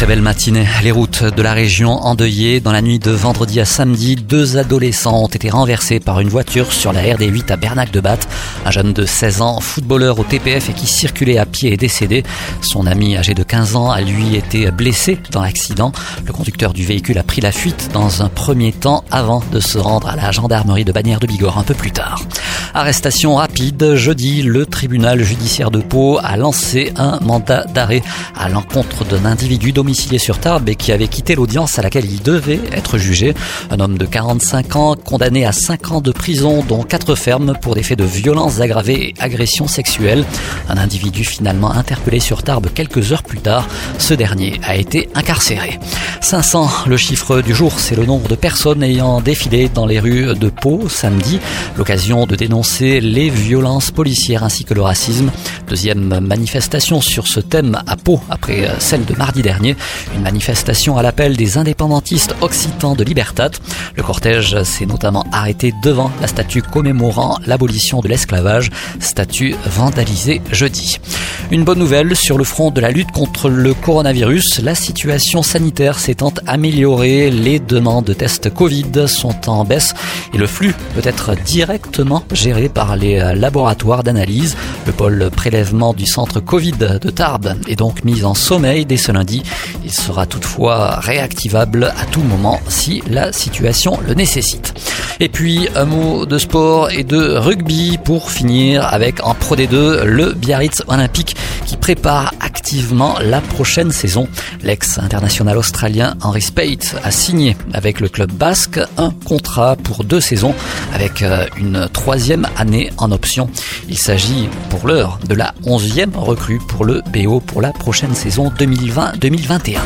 Très belle matinée. Les routes de la région endeuillées. Dans la nuit de vendredi à samedi, deux adolescents ont été renversés par une voiture sur la RD8 à Bernac-de-Batte. Un jeune de 16 ans, footballeur au TPF et qui circulait à pied est décédé. Son ami âgé de 15 ans a lui été blessé dans l'accident. Le conducteur du véhicule a pris la fuite dans un premier temps avant de se rendre à la gendarmerie de Bagnères de Bigorre un peu plus tard. Arrestation rapide. Jeudi, le tribunal judiciaire de Pau a lancé un mandat d'arrêt à l'encontre d'un individu domicilié sur Tarbes et qui avait quitté l'audience à laquelle il devait être jugé. Un homme de 45 ans condamné à 5 ans de prison dont 4 fermes pour des faits de violences aggravées et agressions sexuelles. Un individu finalement interpellé sur Tarbes quelques heures plus tard. Ce dernier a été incarcéré. 500, le chiffre du jour, c'est le nombre de personnes ayant défilé dans les rues de Pau samedi. L'occasion de dénoncer les violences policières ainsi que le racisme. Deuxième manifestation sur ce thème à Pau après celle de mardi dernier. Une manifestation à l'appel des indépendantistes occitans de Libertat. Le cortège s'est notamment arrêté devant la statue commémorant l'abolition de l'esclavage, statue vandalisée jeudi. Une bonne nouvelle sur le front de la lutte contre le coronavirus, la situation sanitaire s'étant améliorée, les demandes de tests Covid sont en baisse et le flux peut être directement par les laboratoires d'analyse. Le pôle prélèvement du centre Covid de Tarbes est donc mis en sommeil dès ce lundi. Il sera toutefois réactivable à tout moment si la situation le nécessite. Et puis un mot de sport et de rugby pour finir avec en Pro D2 le Biarritz Olympique qui prépare activement la prochaine saison. L'ex-international australien Henry Spate a signé avec le club basque un contrat pour deux saisons avec une troisième année en option. Il s'agit pour l'heure de la onzième recrue pour le BO pour la prochaine saison 2020-2021.